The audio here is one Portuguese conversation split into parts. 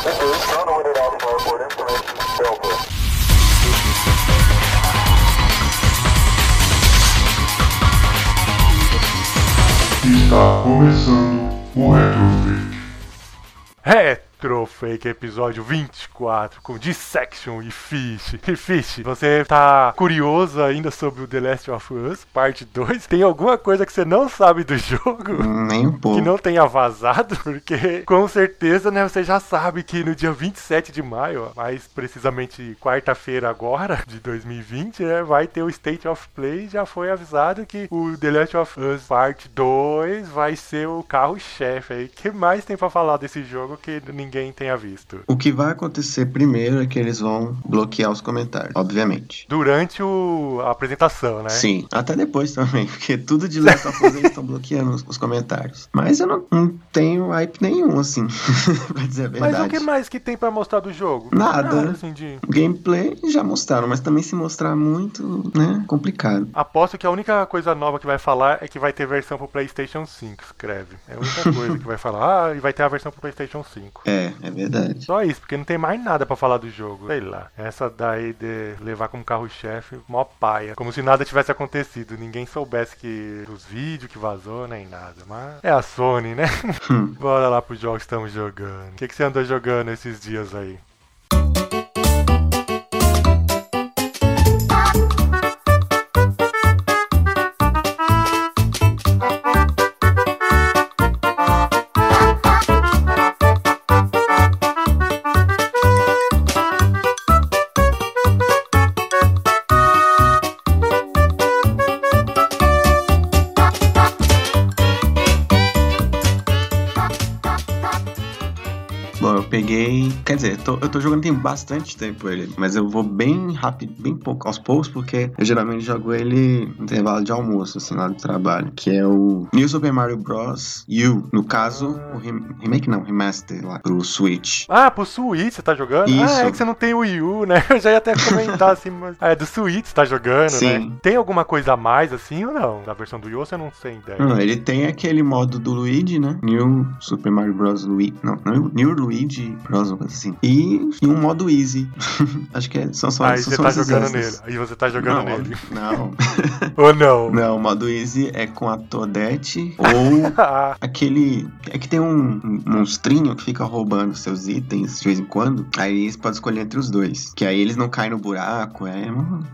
Está começando o Retrofake. Retrofake episódio 24 com Dissection e Fish. E Fish, você tá curioso ainda sobre o The Last of Us, parte 2? Tem alguma coisa que você não sabe do jogo? Nem um pouco. Que não tenha vazado? Porque com certeza, né, você já sabe que no dia 27 de maio, mais precisamente quarta-feira agora, de 2020, né, vai ter o State of Play. Já foi avisado que o The Last of Us parte 2 vai ser o carro-chefe aí. O que mais tem pra falar desse jogo que ninguém tenha visto? O que vai acontecer primeiro é que eles vão bloquear os comentários, obviamente. Durante o, a apresentação, né? Sim, até depois também, porque tudo de Last of Us eles estão bloqueando os, os comentários. Mas eu não, não tenho hype nenhum, assim, pra dizer a verdade. Mas o que mais que tem pra mostrar do jogo? Nada. assim, de... Gameplay já mostraram, mas também se mostrar muito, né, complicado. Aposto que a única coisa nova que vai falar é que vai ter versão pro PlayStation 5, escreve. É a única coisa que vai falar. Ah, e vai ter a versão pro PlayStation 5. É, é verdade. Só isso, porque não tem mais nada pra falar do jogo. Sei lá. Essa daí de levar como carro-chefe, mó paia. Como se nada tivesse acontecido. Ninguém soubesse que dos vídeos que vazou, nem nada. Mas é a Sony, né? Hum. Bora lá pros jogos que estamos jogando. O que, que você andou jogando esses dias aí? Bom, eu peguei. Quer dizer, eu tô, eu tô jogando tem bastante tempo ele, mas eu vou bem rápido, bem pouco aos poucos, porque eu geralmente jogo ele no intervalo de almoço, assim, lá do trabalho. Que é o New Super Mario Bros. U. No caso, o rem- remake não, remaster lá pro Switch. Ah, pro Switch você tá jogando? Isso. Ah, é que você não tem o Wii U, né? Eu já ia até comentar assim, mas... Ah, é do Switch você tá jogando, Sim. né? Tem alguma coisa a mais assim ou não? Da versão do Wii U você não tem ideia? Não, ele tem aquele modo do Luigi, né? New Super Mario Bros. Luigi. Não, não New Luigi Uma coisa assim. E, e um modo Easy. Acho que é, são só Aí são você tá jogando nele. Aí você tá jogando não, nele. Não. Ou não? Não, o modo Easy é com a Toadette ou aquele. É que tem um um monstrinho que fica roubando seus itens de vez em quando. Aí você pode escolher entre os dois. Que aí eles não caem no buraco. É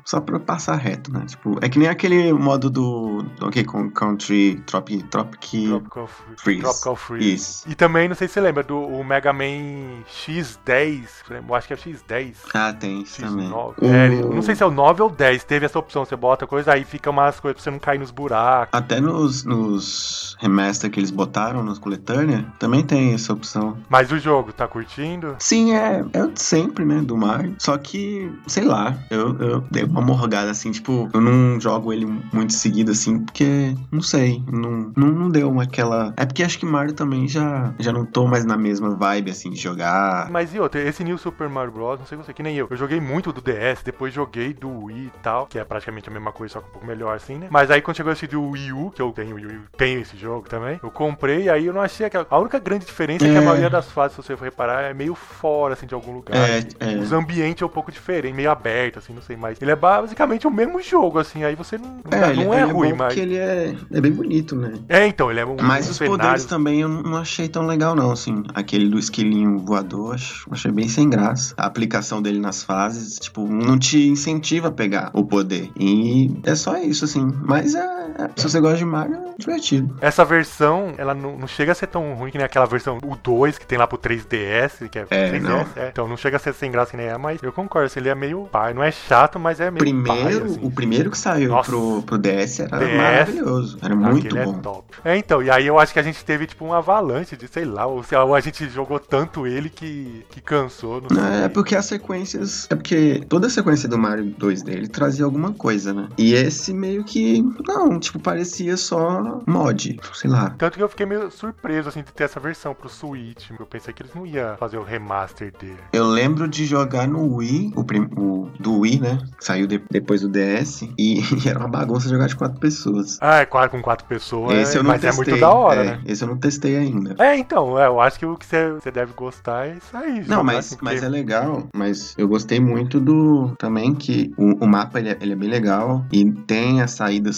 só pra passar reto, né? Tipo, é que nem aquele modo do Donkey Kong Country Tropic. Tropic. Tropical Freeze. Tropical Freeze. Isso. E também, não sei se você lembra, do Mega Man X10. Eu acho que é X10. Ah, tem isso também. X9. O- É, não sei se é o 9 ou 10. Teve essa opção. Você bota coisa, aí fica umas coisas pra você não cair nos buracos. Até nos, nos remaster que eles botaram nos coletânea, também tem essa opção. Mas o jogo, tá curtindo? Sim, é, é o de sempre, né, do Mario. Só que, sei lá, eu, eu dei uma morgada assim, tipo, eu não jogo ele muito seguido assim, porque, não sei, não, não, não deu uma aquela... É porque acho que Mario também já, já não tô mais na mesma vibe, assim, de jogar. Mas e outra, esse New Super Mario Bros, não sei você, que nem eu. Eu joguei muito do DS, depois joguei do Wii e tal, que é praticamente a mesma coisa, só que um pouco melhor assim, né? Mas aí quando chegou esse do Wii U, que eu tenho, Wii U, tenho esse jogo também, eu comprei e aí eu não achei aquela. A única grande diferença é, que a É. maioria das fases, se você for reparar, é meio fora, assim, de algum lugar. É, é. Os ambientes é um pouco diferente, meio aberto, assim, não sei mais. Ele é basicamente o mesmo jogo, assim, aí você não, não, É, ele, não é ele ruim, bom mas. ele é, é bem bonito, né? É, então, ele é um. Mas um os cenário- poderes também eu não achei tão legal, não, assim. Aquele do esquilinho voador, achei bem sem graça. A aplicação dele nas fases, tipo, não te incentiva a pegar o poder. E é só isso, assim. Mas é- se você gosta de Mario, é divertido. Essa versão, ela não, não chega a ser tão ruim que nem aquela versão, o 2, que tem lá pro 3DS, que é, É, 3DS, não. é. Então não chega a ser sem graça que nem é, mas eu concordo, ele é meio pai, não é chato, mas é meio Primeiro, pai, assim. o primeiro que saiu Nossa. pro, pro DS era DS, maravilhoso. Era muito Aquele bom. é top. É, então, e aí eu acho que a gente teve, tipo, um avalanche de, sei lá, ou, ou a gente jogou tanto ele que, que cansou, não sei. É porque as sequências. É porque toda a sequência do Mario 2 dele trazia alguma coisa, né? E esse meio que. Não, tipo, parecia só mod, sei lá. Tanto que eu fiquei meio surpreso, assim, de ter essa versão pro Switch. Eu pensei que eles não iam fazer o remaster dele. Eu lembro de jogar no Wii, o, prim- o do Wii, né? Saiu de- depois do DS, e, era uma bagunça jogar de quatro pessoas. Ah, é claro, com quatro pessoas, esse eu não mas testei. é muito da hora, é, né? Esse eu não testei ainda. É, então, é, eu acho que o que você deve gostar é isso aí. Não, mas, assim, mas é legal. Mas eu gostei muito do. Também que o, o mapa ele é, ele é bem legal. E tem as saídas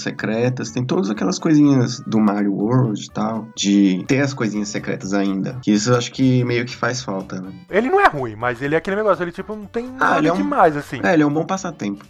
secretas. Tem todas aquelas coisinhas do Mario World e tal. De ter as coisinhas secretas ainda. Que isso eu acho que meio que faz falta, né? Ele não é ruim, mas ele é aquele negócio, ele tipo não tem nada ele é um- demais, assim. É, ele é um bom passatempo.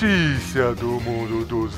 Notícia do mundo dos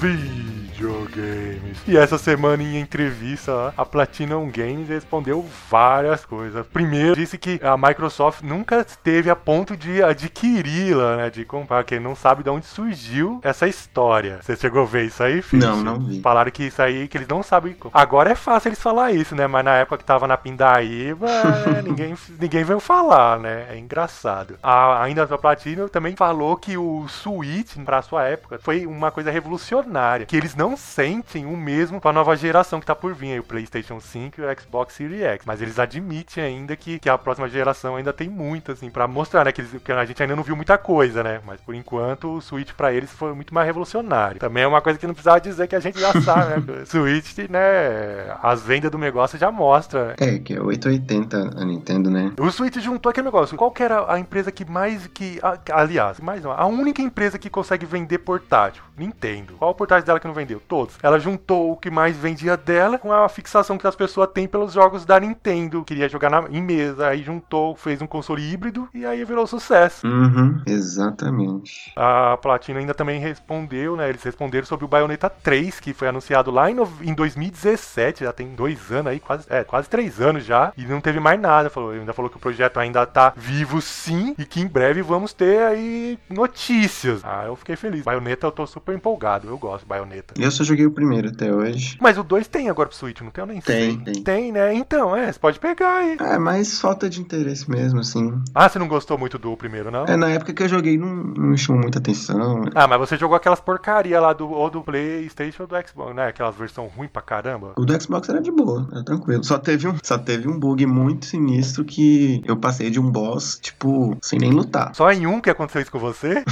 videogames. E essa semana em entrevista, a Platinum Games respondeu várias coisas. Primeiro, disse que a Microsoft nunca esteve a ponto de adquiri-la, né, de comprar, que não sabe de onde surgiu essa história. Você chegou a ver isso aí, Fitch? Não, não vi. Falaram que isso aí, que eles não sabem. Agora é fácil eles falar isso, né? Mas na época que tava na Pindaíba, né, ninguém, ninguém veio falar, né? É engraçado. A, ainda a Platinum também falou que o Switch, pra sua época, foi uma coisa revolucionária. Que eles não sentem o mesmo pra nova geração que tá por vir, aí, o PlayStation 5 e o Xbox Series X. Mas eles admitem ainda que, que a próxima geração ainda tem muito, assim, pra mostrar, né? Que, eles, que a gente ainda não viu muita coisa, né? Mas por enquanto o Switch pra eles foi muito mais revolucionário. Também é uma coisa que não precisava dizer que a gente já sabe, né? Switch, né? As vendas do negócio já mostram, né? É, que é 880 a Nintendo, né? O Switch juntou aquele negócio. Qual que era a empresa que mais que. a- aliás, mais não, a única empresa que consegue vender portátil? Nintendo. Qual o portátil dela que não vendeu? Todos. Ela juntou o que mais vendia dela com a fixação que as pessoas têm pelos jogos da Nintendo. Queria jogar na- em mesa. Aí juntou, fez um console híbrido e aí virou sucesso. Uhum, exatamente. A Platina ainda também respondeu, né? Eles responderam sobre o Bayonetta 3, que foi anunciado lá em, no- em 2017, já tem dois anos aí, quase, é, quase três anos já, e não teve mais nada. Falou, ainda falou que o projeto ainda tá vivo sim, e que em breve vamos ter aí notícias. Ah, eu fiquei feliz. Bayonetta eu tô super empolgado, eu gosto de Bayonetta. Eu só joguei o primeiro até hoje. Mas o 2 tem agora pro Switch, não tem? Eu nem Tem, sei. tem. Tem, né? Então, é, você pode pegar aí. É, mas falta de interesse mesmo, assim. Ah, você não gostou muito do primeiro, não? É, na época que eu joguei não, não me chamou muita atenção. Ah, mas você jogou aquelas porcaria lá do ou do PlayStation ou do Xbox, né? Aquelas versão ruim pra caramba. O do Xbox era de boa, era tranquilo. Só teve um, só teve um bug muito sinistro que eu passei de um boss, tipo, sem nem lutar. Só em um que aconteceu isso com você?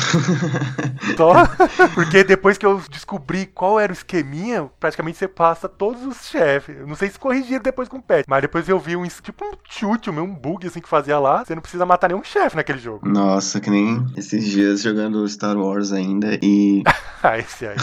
Só? Porque depois que eu descobri qual era o esqueminha, praticamente você passa todos os chefes. Não sei se corrigiram depois com o patch, mas depois eu vi um tipo um chute, um bug assim que fazia lá. Você não precisa matar nenhum chefe naquele jogo. Nossa, que nem esses dias jogando Star Wars ainda e Ah, esse aí.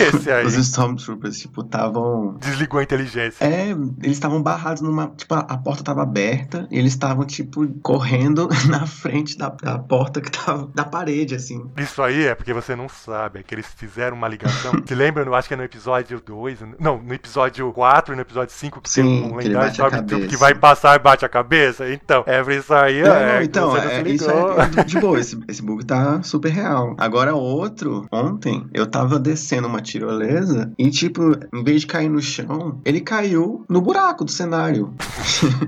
Esse aí. os Stormtroopers, tipo, estavam. Desligou a inteligência. É, eles estavam barrados numa. Tipo, a, porta tava aberta e eles estavam, tipo, correndo na frente da, da porta que tava. da parede, assim. Isso aí é porque você não sabe, é que eles fizeram uma ligação. Se lembra, eu acho que é no episódio 2, não, no episódio 4 e no episódio 5 que Sim, tem um lendário Stormtrooper que vai passar e bate a cabeça. Então, é pra isso aí, Não, é. não, então, você não é, se isso é de, de boa, esse, esse bug tá super real. Agora, outro, ontem, eu tava descendo uma tirolesa e, tipo, em vez de cair no chão, ele caiu no buraco do cenário.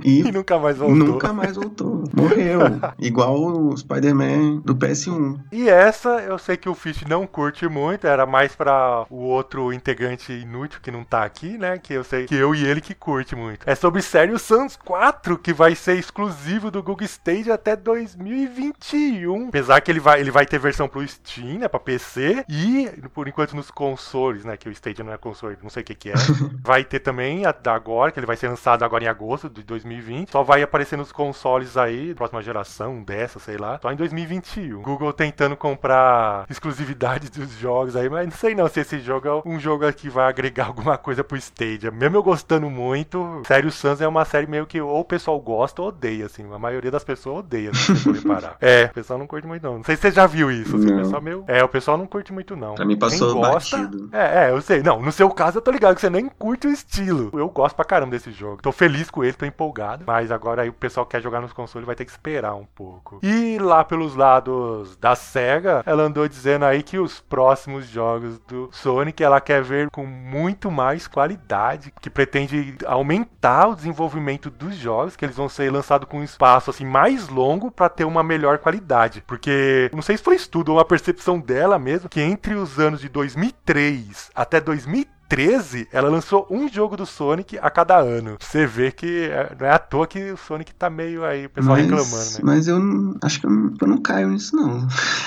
E e nunca mais voltou. nunca mais voltou. Morreu. Igual o Spider-Man do PS1. E essa eu sei que o Fish não curte muito, era mais pra o outro integrante inútil que não tá aqui, né? Que eu sei que eu e ele que curte muito. É sobre Serious Sans 4, que vai ser exclusivo do Google Stage até 2021. Apesar que ele vai, ele vai ter versão pro Steam, né? Pra PC. E, por enquanto, nos consoles, né? Que o Stage não é console, não sei o que que é. vai ter também a, agora, que ele vai ser lançado agora em agosto de 2020. Só vai aparecer nos consoles aí, próxima geração dessa, sei lá. Só em 2021. Google tentando comprar exclusividade dos jogos aí, mas não sei não se esse jogo é um jogo que vai agregar alguma coisa pro Stadia. Mesmo eu gostando muito, Sério Sans é uma série meio que ou o pessoal gosta ou odeia, assim. A maioria das pessoas odeia, se você for reparar. É, o pessoal não curte muito não. Não sei se você já viu isso, assim, o pessoal meu... É, o pessoal não curte muito não. Pra mim passou Quem gosta, batido. É, é, eu sei. Não, no seu caso eu tô ligado que você nem curte o estilo. Eu gosto pra caramba desse jogo. Tô feliz com ele, tô empolgado. Mas agora aí o pessoal que quer jogar nos consoles vai ter que esperar um pouco. E lá pelos lados da SEGA, ela andou dizendo aí que os próximos jogos do Sonic ela quer ver com muito mais qualidade, que pretende aumentar o desenvolvimento dos jogos, que eles vão ser lançados com um espaço assim mais longo para ter uma melhor qualidade. Porque não sei se foi estudo ou uma percepção dela mesmo, que entre os anos de 2003 até 2013 13, ela lançou um jogo do Sonic a cada ano. Você vê que é- não é à toa que o Sonic tá meio aí, o pessoal mas, reclamando, né? mas eu não- acho que eu não, eu não caio nisso, não.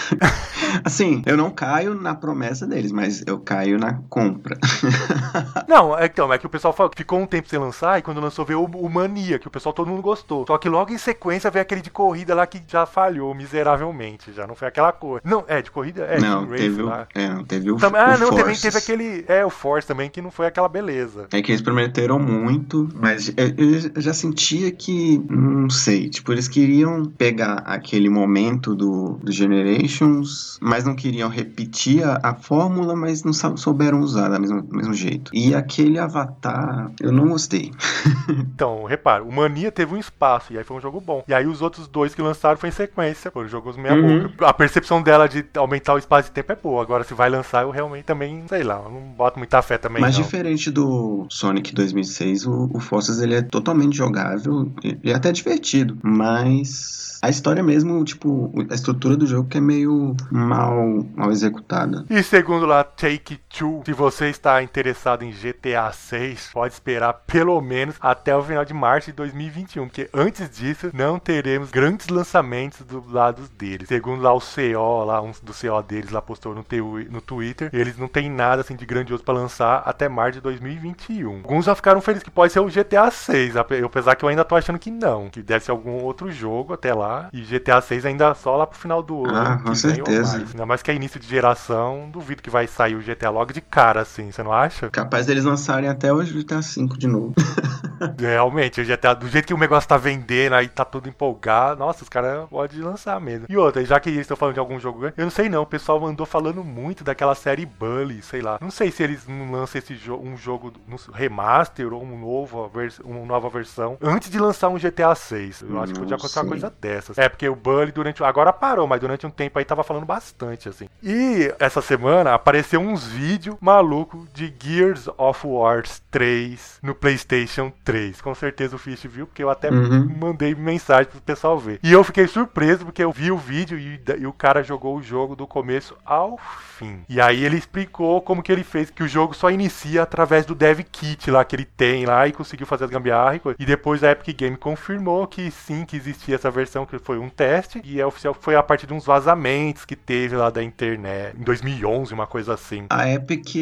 assim, eu não caio na promessa deles, mas eu caio na compra. Não, é, então, é que o pessoal falou que ficou um tempo sem lançar e quando lançou veio o, o Mania, que o pessoal todo mundo gostou. Só que logo em sequência veio aquele de corrida lá que já falhou miseravelmente, já não foi aquela cor. Não, é, de corrida? É, não, Race teve o, é, não, teve o, Também- ah, o não, também Forces. teve aquele. É, o Force também, que não foi aquela beleza. É que eles prometeram muito, mas eu, já sentia que, não sei, tipo, eles queriam pegar aquele momento do, do Generations, mas não queriam repetir a, a fórmula, mas não sou- souberam usar da mesma- do mesmo jeito. E aquele Avatar, eu não gostei. Então, repara, o Mania teve um espaço, e aí foi um jogo bom. E aí os outros dois que lançaram foi em sequência, foram jogos meia Uhum. boca. A percepção dela de aumentar o espaço de tempo é boa. Agora, se vai lançar, eu realmente também, sei lá, eu não boto muita fé também. Mas não. diferente do Sonic 2006, o, o Forces ele é totalmente jogável, ele é até divertido, mas a história mesmo, tipo, a estrutura do jogo que é meio mal, mal executada. E segundo lá, Take Two, se você está interessado em GTA 6, pode esperar pelo menos até o final de março de 2021, porque antes disso não teremos grandes lançamentos do lado deles. Segundo lá o CO, lá um do CO deles lá postou no, no Twitter, eles não tem nada assim de grandioso para lançar até março de 2021. Alguns já ficaram felizes que pode ser o GTA 6, ape- apesar que eu ainda tô achando que não, que deve ser algum outro jogo até lá, e GTA 6 ainda só lá pro final do Ah, ano. com vem ou certeza. mais. Ainda mais que é início de geração, duvido que vai sair o GTA logo de cara, assim, você não acha? Capaz deles lançarem até hoje o GTA V de novo. Realmente, o GTA, do jeito que o negócio tá vendendo, aí tá tudo empolgado, nossa, os caras podem lançar mesmo. E outra, já que eles estão falando de algum jogo, eu não sei não, o pessoal andou falando muito daquela série Bully, sei lá. Não sei se eles não lançam esse jo um jogo no remaster ou um novo, uma nova versão antes de lançar um GTA 6. Eu acho que podia acontecer uma coisa dessas. É, porque o Bully durante. Agora parou, mas durante um tempo aí tava falando bastante, assim. E essa semana apareceu uns vídeos malucos de Gears of War 3 no PlayStation 3. Com certeza o Fish viu, porque eu até Uhum. mandei mensagem pro pessoal ver. E eu fiquei surpreso porque eu vi o vídeo e, e o cara jogou o jogo do começo ao fim. E aí ele explicou como que ele fez, que o jogo só inicia através do dev kit lá que ele tem lá e conseguiu fazer as gambiarra e. E depois a Epic Game confirmou que sim, que existia essa versão, que foi um teste. E é oficial foi a partir de uns vazamentos que teve lá da internet em 2011, uma coisa assim. A Epic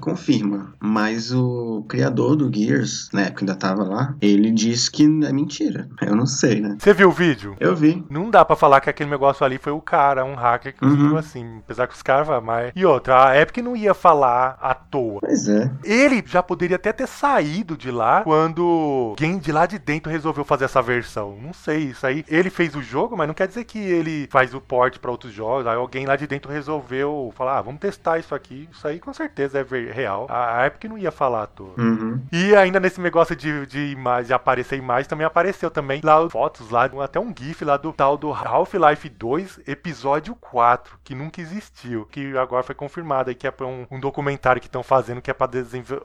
confirma, mas o criador do Gears, na época ainda tava lá, ele disse que é mentira. Eu não sei, né? Você viu o vídeo? Eu vi. Não dá pra falar que aquele negócio ali foi o cara, um hacker que Uhum. assim. Apesar que os caras vão, mas. E outra, a Epic não ia falar à toa. Pois é. Ele já poderia até ter saído de lá quando alguém de lá de dentro resolveu fazer essa versão. Não sei, isso aí. Ele fez o jogo, mas não quer dizer que ele faz o port pra outros jogos. Aí alguém lá de dentro resolveu falar: ah, vamos testar isso aqui. Isso aí com certeza é real. A Epic não ia falar à toa. Uhum. E ainda nesse negócio de, de imagem, de aparecer imagem, também apareceu também lá fotos lá, até um GIF lá do tal do Half-Life 2, episódio 4, que nunca existiu, que agora foi confirmado aí que é um, um documentário que estão fazendo que é pra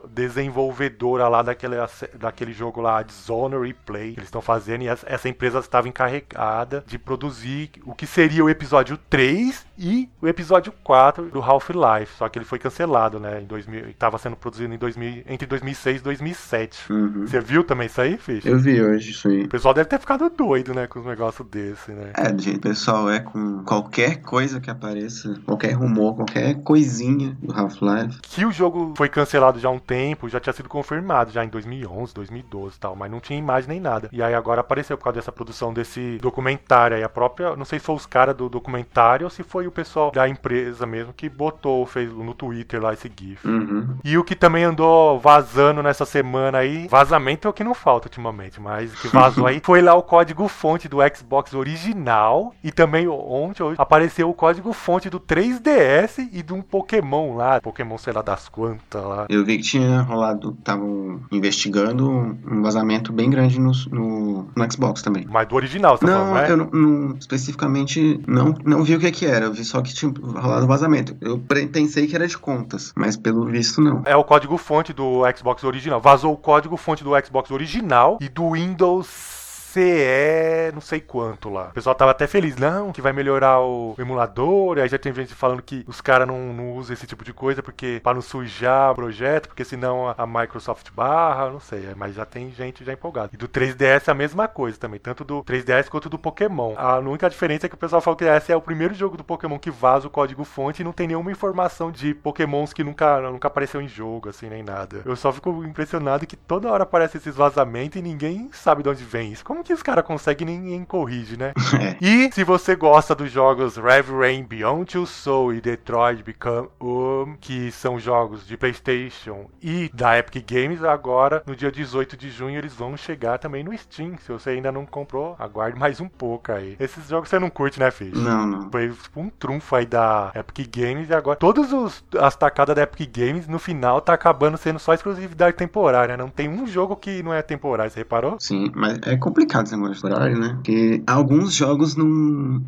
desenvolvedora lá daquele, daquele jogo lá, Dishonored Play, que eles estão fazendo, e essa, essa empresa estava encarregada de produzir o que seria o episódio 3 e o episódio 4 do Half-Life, só que ele foi cancelado, né, em 2000, estava sendo produzido em 2000, entre 2006 e 2007. Uhum. Você viu também isso aí, Fish? Eu vi hoje, sim. O pessoal deve ter ficado doido, né, com os negócios desse, né? É, gente, o pessoal é com qualquer coisa que apareça, qualquer rumor, qualquer coisinha do Half-Life. Que o jogo foi cancelado já há um tempo, já tinha sido confirmado, já em 2011, 2012 e tal, mas não tinha imagem nem nada. E aí agora apareceu por causa dessa produção desse documentário aí, a própria, não sei se foi os caras do documentário ou se foi o pessoal da empresa mesmo que botou, fez no Twitter lá esse GIF. Uhum. E o que também andou vazando nessa semana aí, vazamento é o que não falta ultimamente, mas o que vazou aí foi lá o código fonte do Xbox original e também ontem hoje, apareceu o código fonte do 3DS e de um Pokémon lá, Pokémon sei lá das quantas lá. Eu vi que tinha rolado, estavam investigando um vazamento bem grande no, no, no, Xbox também. Mas do original, você tá não, eu não, não, especificamente não, não vi o que, que era, eu vi só que tinha rolado vazamento. Eu pensei que era de contas, mas pelo visto não. É o código fonte do Xbox original. Vazou o código fonte do Xbox original e do Windows CE não sei quanto lá. O pessoal tava até feliz, não, que vai melhorar o emulador. E aí já tem gente falando que os caras não, não usam esse tipo de coisa porque para não sujar o projeto, porque senão a, a Microsoft barra, não sei. É, mas já tem gente já empolgada. E do 3DS a mesma coisa também, tanto do 3DS quanto do Pokémon. A única diferença é que o pessoal falou que esse é o primeiro jogo do Pokémon que vaza o código fonte e não tem nenhuma informação de Pokémons que nunca, nunca apareceu em jogo, assim, nem nada. Eu só fico impressionado que toda hora aparece esses vazamentos e ninguém sabe de onde vem isso. Como que os caras conseguem ninguém corrige, né? É. E se você gosta dos jogos Rev Rain Beyond Two Soul e Detroit Become Human, que são jogos de PlayStation e da Epic Games, agora no dia 18 de junho eles vão chegar também no Steam. Se você ainda não comprou, aguarde mais um pouco aí. Esses jogos você não curte, né, Fish? Não, não. Foi tipo um trunfo aí da Epic Games e agora todas os, as tacadas da Epic Games no final tá acabando sendo só exclusividade temporária. Não tem um jogo que não é temporário, você reparou? Sim, mas é complicado complicado esse negócio de horário, né? Porque alguns jogos não,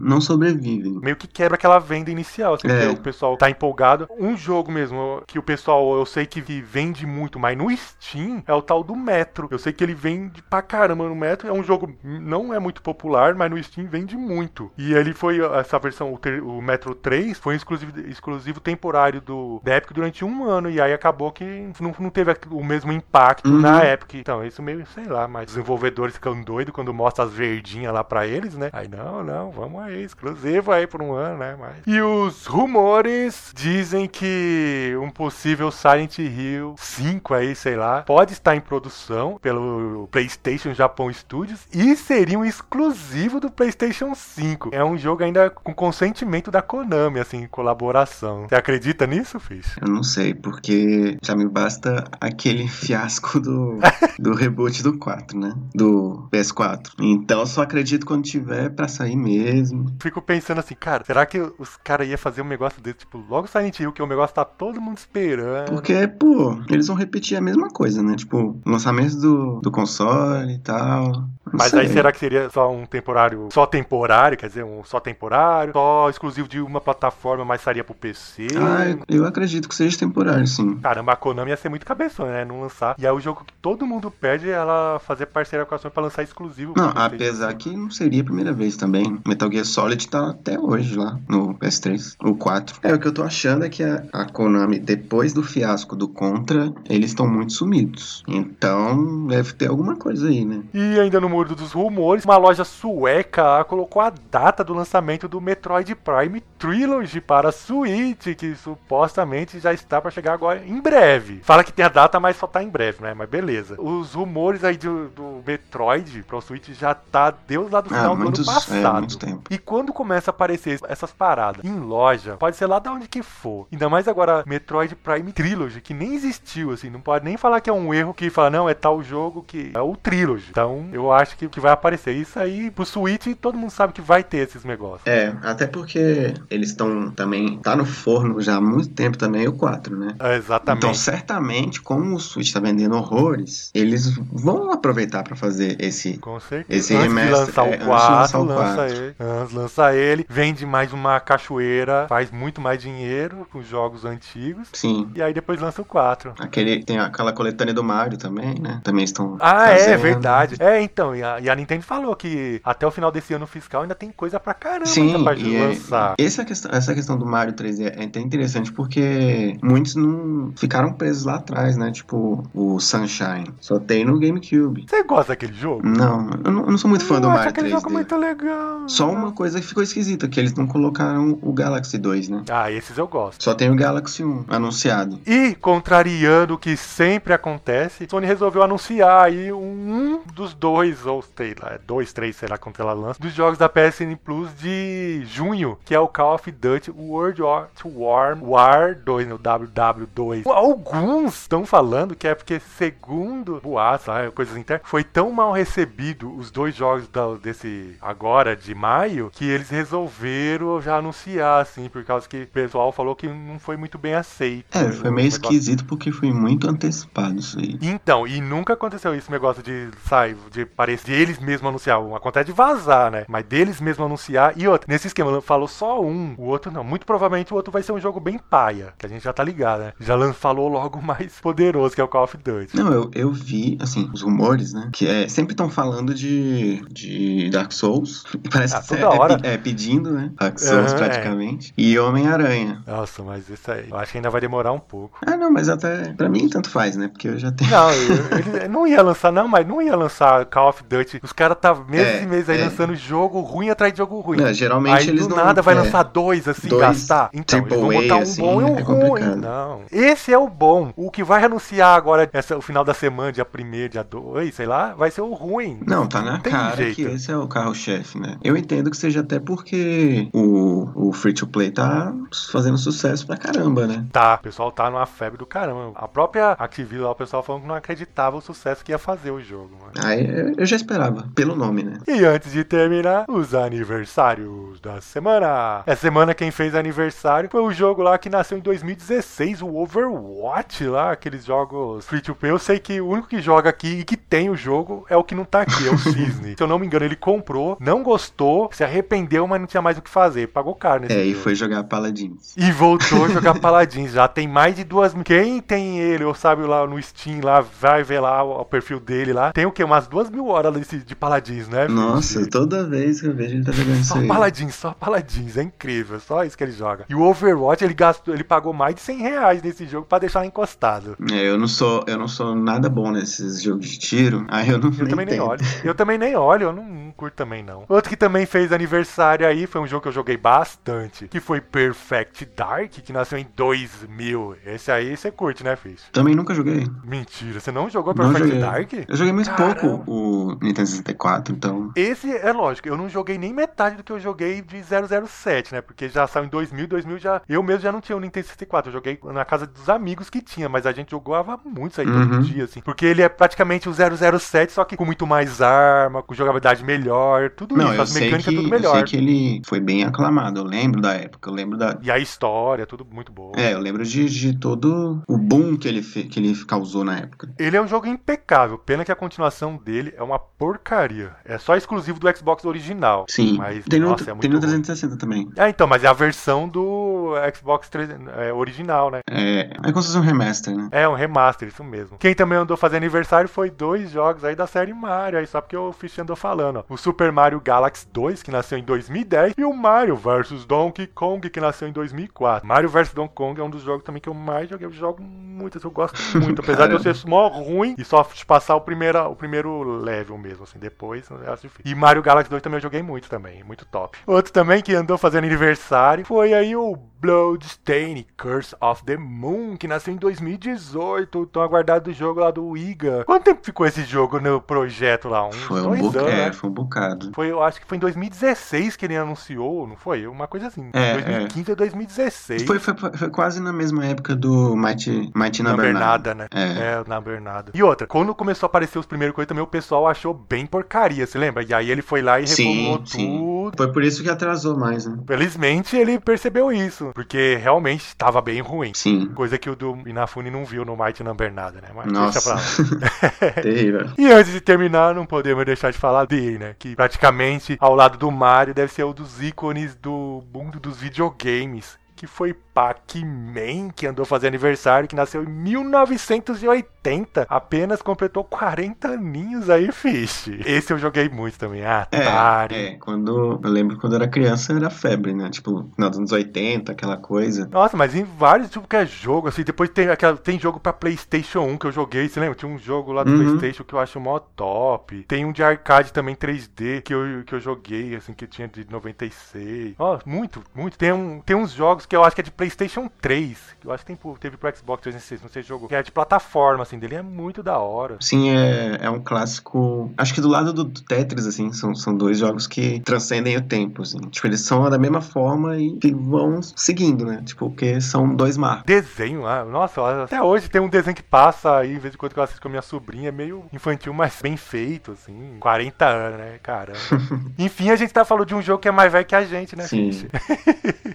não sobrevivem. Meio que quebra aquela venda inicial, assim, É. que o pessoal tá empolgado. Um jogo mesmo que o pessoal, eu sei que vende muito, mas no Steam é o tal do Metro. Eu sei que ele vende pra caramba no Metro. É um jogo não é muito popular, mas no Steam vende muito. E ele foi, essa versão, o, ter- o Metro 3, foi um exclusivo, exclusivo temporário do da Epic durante um ano. E aí acabou que não, não teve o mesmo impacto Uhum. na Epic. Então, isso meio, sei lá, mas desenvolvedores ficam doidos quando mostra as verdinhas lá pra eles, né? Aí, não, não, vamos aí, exclusivo aí por um ano, né? Mas... E os rumores dizem que um possível Silent Hill 5 aí, sei lá, pode estar em produção pelo PlayStation Japão Studios e seria um exclusivo do PlayStation 5. É um jogo ainda com consentimento da Konami, assim, colaboração. Você acredita nisso, Fish? Eu não sei, porque já me basta aquele fiasco do, do reboot do 4, né? Do PS4. Então eu só acredito quando tiver pra sair mesmo. Fico pensando assim, cara, será que os caras iam fazer um negócio desse, tipo, logo Silent Hill, que o negócio tá todo mundo esperando. Porque, pô, eles vão repetir a mesma coisa, né? Tipo, lançamento do, do console e tal. Não Mas sei. aí será que seria só um temporário, só temporário, quer dizer, um só temporário, só exclusivo de uma plataforma, mas sairia pro PC? Ah, eu- eu acredito que seja temporário, sim. Caramba, a Konami ia ser muito cabeçona, né? Não lançar. E aí o jogo que todo mundo pede é ela fazer parceria com a Sony pra lançar exclusivo. Pro Não, apesar que não seria a primeira vez também. Metal Gear Solid tá até hoje lá no PS3, o 4. É, o que eu tô achando é que a, a Konami, depois do fiasco do Contra, eles estão muito sumidos. Então, deve ter alguma coisa aí, né? E ainda no mundo dos rumores, uma loja sueca colocou a data do lançamento do Metroid Prime Trilogy para Switch, que supostamente já está para chegar agora em breve. Fala que tem a data, mas só tá em breve, né? Mas beleza. Os rumores aí do, do Metroid, para o Switch já tá Deus lá do Ah, final muitos, do ano é, passado. muito tempo. E quando começa a aparecer essas paradas em loja, pode ser lá de onde que for. Ainda mais agora Metroid Prime Trilogy, que nem existiu, assim, não pode nem falar que é um erro que fala, não, é tal jogo que é o Trilogy. Então, eu acho que, que vai aparecer. Isso aí, pro Switch, todo mundo sabe que vai ter esses negócios. É, até porque eles estão também. Tá no forno já há muito tempo também o 4, né? É, exatamente. Então, certamente, como o Switch tá vendendo horrores, eles vão aproveitar pra fazer esse. Com certeza. Esse antes de remaster, lançar é, o antes de 4, lançar o lança 4. ele. Antes lança ele, vende mais uma cachoeira, faz muito mais dinheiro com jogos antigos. Sim. E aí depois lança o 4. Aquele, tem aquela coletânea do Mario também, né? Também estão. Ah, é, fazendo. verdade. É, então, e a, e a Nintendo falou que até o final desse ano fiscal ainda tem coisa pra caramba Sim, pra e é- lançar. essa, questão, essa questão do Mario 3D é até interessante porque muitos não ficaram presos lá atrás, né? Tipo, o Sunshine. Só tem no GameCube. Você gosta daquele jogo? Não, eu não, eu não sou muito fã do eu acho Mario aquele 3D. jogo muito legal. Só uma coisa que ficou esquisita, que eles não colocaram o Galaxy 2, né? Ah, esses eu gosto. Só tem o Galaxy 1 anunciado. E, contrariando o que sempre acontece, Sony resolveu anunciar aí um dos dois, ou sei lá, dois, três, sei lá quanto ela lança, dos jogos da PSN Plus de junho, que é o Call of Duty World War, War, War 2, no WW2. Alguns estão falando que é porque, segundo boatos, coisas internas, foi tão mal recebido os dois jogos da- desse agora de maio, que eles resolveram já anunciar, assim, por causa que o pessoal falou que não foi muito bem aceito. É, foi meio esquisito porque foi muito antecipado isso aí. então, e nunca aconteceu esse negócio de sai, de parecer eles mesmos anunciar. Um acontece de vazar, né? Mas deles mesmos anunciar. E outro, nesse esquema, falou só um, o outro não. Muito provavelmente o outro vai ser um jogo bem paia, que a gente já tá ligado, né? Já falou logo mais poderoso, que é o Call of Duty. Não, eu, eu vi, assim, os rumores, né? Que é, sempre estão falando de, de Dark Souls. Parece Ah, que toda é, hora. pe- é pedindo, né? Dark Souls é. praticamente. E Homem-Aranha. Nossa, mas isso aí, eu acho que ainda vai demorar um pouco. Ah, não, mas até. Pra mim, tanto faz, né? Porque eu já tenho. Não, ele, ele não ia lançar, não, mas não ia lançar Call of Duty. Os caras tá meses É, e meses aí é. lançando jogo ruim atrás de jogo ruim. Não, geralmente Aí eles do não. nada vai é, lançar dois assim, dois gastar. Então, eles vão botar um assim, bom e um é ruim. Não. Esse é o bom. O que vai anunciar agora, essa, o final da semana, dia 1 dia 2, sei lá, vai ser o ruim. Não, tá na tem cara jeito. que esse é o carro-chefe, né? Eu entendo que seja até porque o, o free-to-play tá fazendo sucesso pra caramba, né? Tá, o pessoal tá numa febre do caramba. A própria Activision lá, o pessoal falando que não acreditava o sucesso que ia fazer o jogo. Mano. Aí eu- eu já esperava, pelo nome, né? E antes de terminar, os aniversários da semana. Essa semana quem fez aniversário foi o jogo lá que nasceu em 2016, o Overwatch lá, aqueles jogos free to play. Eu sei que o único que joga aqui e que tem o jogo é o que não tá aqui, é o Cisne. Se eu não me engano, ele comprou, não gostou, se arrependeu, mas não tinha mais o que fazer. Pagou caro nesse É, e jogo. foi jogar Paladins. E voltou a jogar Paladins. Já tem mais de duas mil. Quem tem ele, ou sabe lá no Steam, lá, vai ver lá o, o perfil dele lá. Tem o quê? Umas duas mil horas desse, de Paladins, né? Nossa, filho? toda vez que eu vejo ele tá jogando isso Só. Paladins, só Paladins. É incrível. Só isso que ele joga. E o Overwatch, ele gastou, ele pagou mais de 100 reais nesse jogo pra deixar encostado. É, eu não sou, eu não sou nada bom nesses jogos de tiro. Aí eu não Eu também nem olho. Eu também nem olho, eu não, não curto também não. Outro que também fez aniversário aí foi um jogo que eu joguei bastante, que foi Perfect Dark, que nasceu em 2000. Esse aí você curte, né, Fish? Também nunca joguei. Mentira, você não jogou Não Perfect joguei. Dark? Eu joguei muito Caramba. pouco o Nintendo 64, então. Esse é lógico, eu não joguei nem metade do que eu joguei de 007, né? Porque já saiu em 2000, 2000 já. Eu mesmo já não tinha o Nintendo 64. Eu joguei na casa dos amigos que tinha, mas a gente jogava muito isso aí todo Uhum. dia, assim. Porque ele é praticamente o 007, só que com muito mais arma, com jogabilidade melhor, tudo Não, isso, eu as mecânicas que, tudo eu melhor. sei que ele foi bem aclamado. Eu lembro da época. Eu lembro da. E a história, tudo muito bom. É, eu lembro de, de todo o boom que ele, fe- que ele causou na época. Ele é um jogo impecável, pena que a continuação dele é uma porcaria. É só exclusivo do Xbox original. Sim. Mas, tem no, nossa, é muito tem no ruim. 360 também. É, então, mas é a versão do Xbox 300, é, original, né? É, é como se fosse um remaster, né? É, um remaster, isso mesmo. Quem também andou fazendo aniversário foi dois jogos aí da série Mario, aí só porque o Fish andou falando. O Super Mario Galaxy 2, que nasceu em 2010, e o Mario vs Donkey Kong, que nasceu em 2004. Mario vs Donkey Kong é um dos jogos também que eu mais joguei, eu jogo muito, eu gosto muito, apesar de eu ser mó ruim e só passar o primeiro, o primeiro level mesmo, assim, depois eu acho difícil. E Mario Galaxy 2 também eu joguei muito também, muito top. Outro também que andou fazendo aniversário foi aí o Bloodstain Curse of the Moon, que nasceu em 2018, tão aguardado jogo lá do Iga. Quanto tempo ficou esse jogo no projeto lá? Uns Foi um, dois bo... anos, é, foi um bocado. Foi, eu acho que foi em 2016 que ele anunciou, não foi? Uma coisa assim. É, 2015 ou 2016. Foi, foi, foi quase na mesma época do Mighty, Mighty na Number Bernada, né? É. É, na Bernada. E outra, quando começou a aparecer os primeiros coisas também, o pessoal achou bem porcaria, você lembra? E aí ele foi lá e reformulou Sim, sim. Tudo. Foi por isso que atrasou mais, né? Felizmente ele percebeu isso, porque realmente estava bem ruim. Sim. Coisa que o do Inafune não viu no Mighty Number Nada, né? Mas Nossa. deixa pra lá. Terrível. E antes de terminar, não podemos deixar de falar dele, né? Que praticamente ao lado do Mario deve ser um dos ícones do mundo dos videogames. Que foi Pac-Man, que andou fazer aniversário, que nasceu em 1980. Apenas completou 40 aninhos aí, Fish. Esse eu joguei muito também. Atari. É, é, quando eu lembro quando eu era criança era febre, né? Tipo, dos anos 80, aquela coisa. Nossa, mas em vários tipo que é jogo, assim, depois tem aquela, tem jogo pra Playstation 1 que eu joguei, você lembra? Tinha um jogo lá do Uhum. Playstation que eu acho mó top. Tem um de arcade também 3D que eu, que eu joguei, assim, que tinha de 96. Ó, muito, muito. Tem, um, tem uns jogos que eu acho que é de Playstation 3, que eu acho que tem, teve pro Xbox 360, não sei se jogou, que é de plataforma, assim, dele é muito da hora. Sim, é, é um clássico. Acho que do lado do, Tetris, assim, são, são dois jogos que transcendem o tempo, assim. Tipo, eles são da mesma forma e que vão seguindo, né? Tipo, porque são dois marcos. Desenho lá, nossa, até hoje tem um desenho que passa aí, de vez em quando que eu assisto com a minha sobrinha, é meio infantil, mas bem feito, assim, 40 anos, né, caramba. Enfim, a gente tá falando de um jogo que é mais velho que a gente, né, Sim. Fish?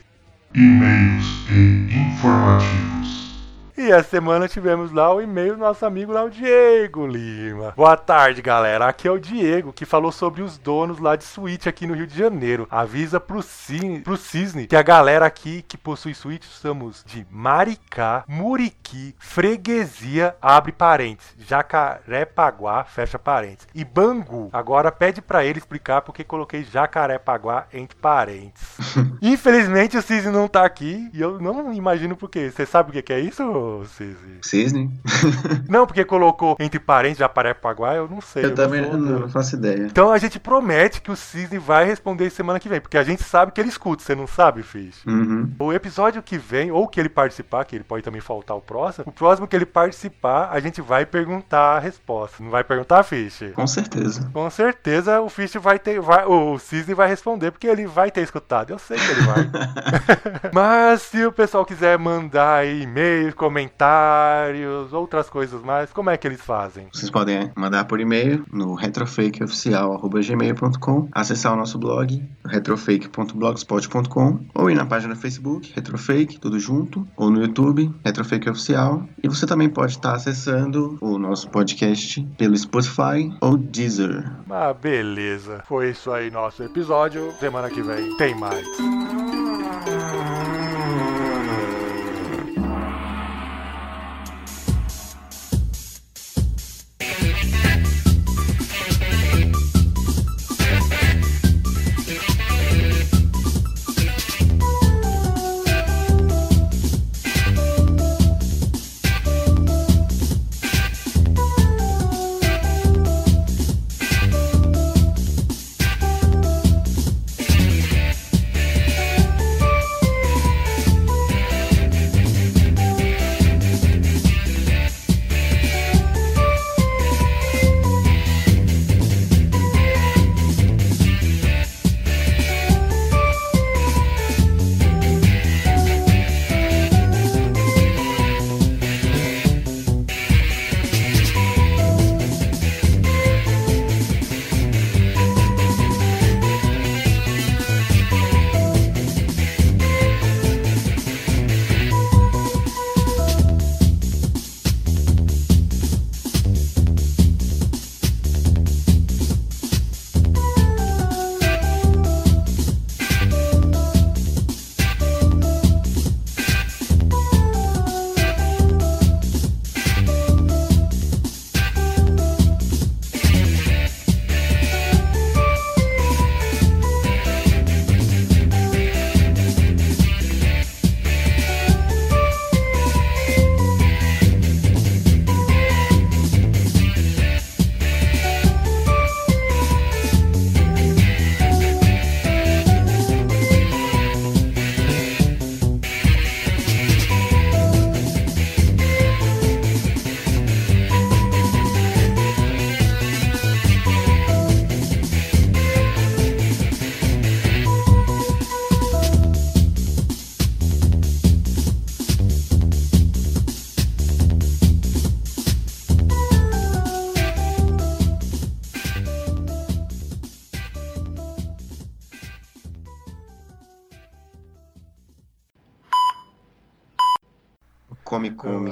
E-mails e informativos. E essa semana tivemos lá o e-mail do nosso amigo lá, o Diego Lima. Boa tarde, galera. Aqui é o Diego, que falou sobre os donos lá de Switch aqui no Rio de Janeiro. Avisa pro, Cine, pro Cisne que a galera aqui que possui Switch somos de Maricá, Muriqui, Freguesia, abre parênteses, Jacarepaguá, fecha parênteses, e Bangu. Agora pede pra ele explicar porque coloquei Jacarepaguá entre parênteses. Infelizmente o Cisne não tá aqui e eu não imagino por quê. Você sabe o que que é isso, Cisne? Cisne? Não, porque colocou entre parênteses Jacarepaguá, eu não sei. Eu não também não, não faço ideia. Então a gente promete que o Cisne vai responder semana que vem, porque a gente sabe que ele escuta, você não sabe, Fish? Uhum. O episódio que vem, ou que ele participar, que ele pode também faltar o próximo, o próximo que ele participar, a gente vai perguntar a resposta. Não vai perguntar, Fish? Com certeza. Com certeza o Fish vai ter. Vai, o Cisne vai responder, porque ele vai ter escutado. Eu sei que ele vai. Mas se o pessoal quiser mandar aí e-mails, comentários, outras coisas mais, como é que eles fazem? Vocês podem mandar por e-mail no retrofakeoficial.gmail.com, acessar o nosso blog, retrofake.blogspot.com, ou ir na página do Facebook, Retrofake, tudo junto, ou no YouTube, Retrofake Oficial. E você também pode estar acessando o nosso podcast pelo Spotify ou Deezer. Ah, beleza. Foi isso aí nosso episódio. Semana que vem tem mais.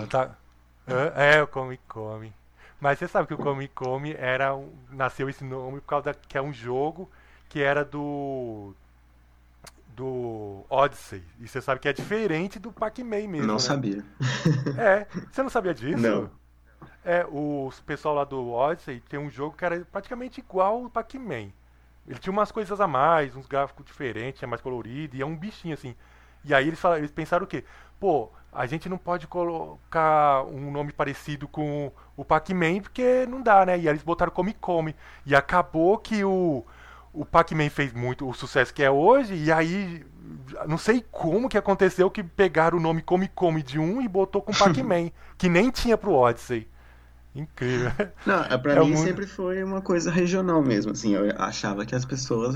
Tá... É, o Come Come. Mas você sabe que o Come Come era um... nasceu esse nome por causa da... que é um jogo que era do do Odyssey. E você sabe que é diferente do Pac-Man mesmo. Não né? sabia. É, você não sabia disso? Não. É, o pessoal lá do Odyssey tem um jogo que era praticamente igual o Pac-Man. Ele tinha umas coisas a mais, uns gráficos diferentes, é mais colorido, e é um bichinho assim. E aí eles, falaram, eles pensaram o quê? Pô, a gente não pode colocar um nome parecido com o Pac-Man porque não dá, né? E aí eles botaram Come Come. E acabou que o, o Pac-Man fez muito o sucesso que é hoje, e aí não sei como que aconteceu que pegaram o nome Come Come de um e botou com Pac-Man, que nem tinha pro Odyssey. Incrível. Não, é, pra É mim muito- sempre foi uma coisa regional mesmo, assim, eu achava que as pessoas,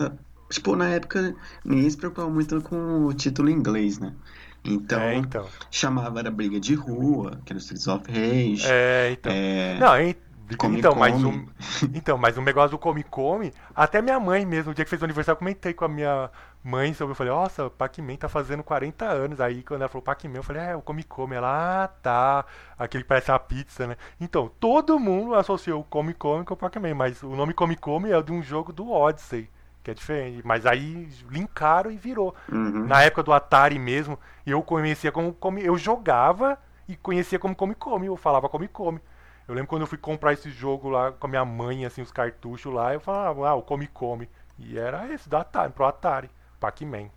tipo, na época ninguém se preocupava muito com o título em inglês, né? Então, É, então. chamava era briga de rua, que era o Streets of Rage, É, então. é, Não, hein? Come então, mas Come. um, então, mas o negócio do Come Come, até minha mãe mesmo, o dia que fez o aniversário, eu comentei com a minha mãe sobre, eu falei, nossa, o Pac-Man tá fazendo 40 anos. Aí quando ela falou Pac-Man, eu falei, é, o Come Come. Ela, ah, tá, aquele que parece uma pizza, né? Então, todo mundo associou o Come Come com o Pac-Man, mas o nome Come Come é de um jogo do Odyssey, que é diferente. Mas aí linkaram e virou. uhum. Na época do Atari mesmo, eu conhecia como Come, eu jogava e conhecia como Come Come, eu falava Come Come. Eu lembro quando eu fui comprar esse jogo lá com a minha mãe, assim, os cartuchos lá, eu falava, ah, o Come Come. E era esse, do Atari, pro Atari, Pac-Man.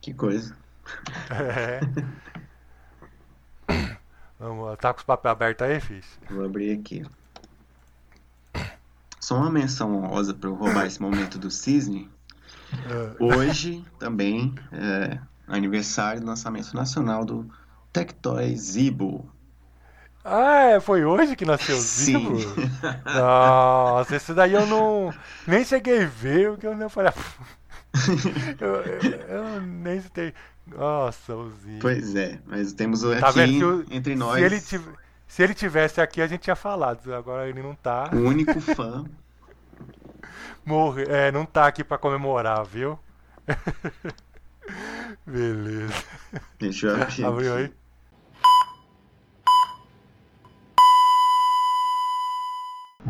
que coisa. É. Vamos tá com os papéis abertos aí, Fiz? Vou abrir aqui. Só uma menção honrosa para eu roubar esse momento do Cisne. Hoje também é aniversário do lançamento nacional do Tectoy Zibo. Ah, é, foi hoje que nasceu o Sim. Zibo? Nossa, esse daí eu não. Nem cheguei a ver, porque eu nem falei. eu, eu, eu nem sei. Nossa, o Zibo. Pois é, mas temos o Tá aqui vendo? Se, o- entre nós se ele tiv- se ele tivesse aqui, a gente tinha falado. Agora ele não tá. O único fã. Morre. É, não tá aqui para comemorar, viu? Beleza. Deixa eu abrir. Abriu aí.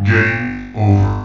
Game over.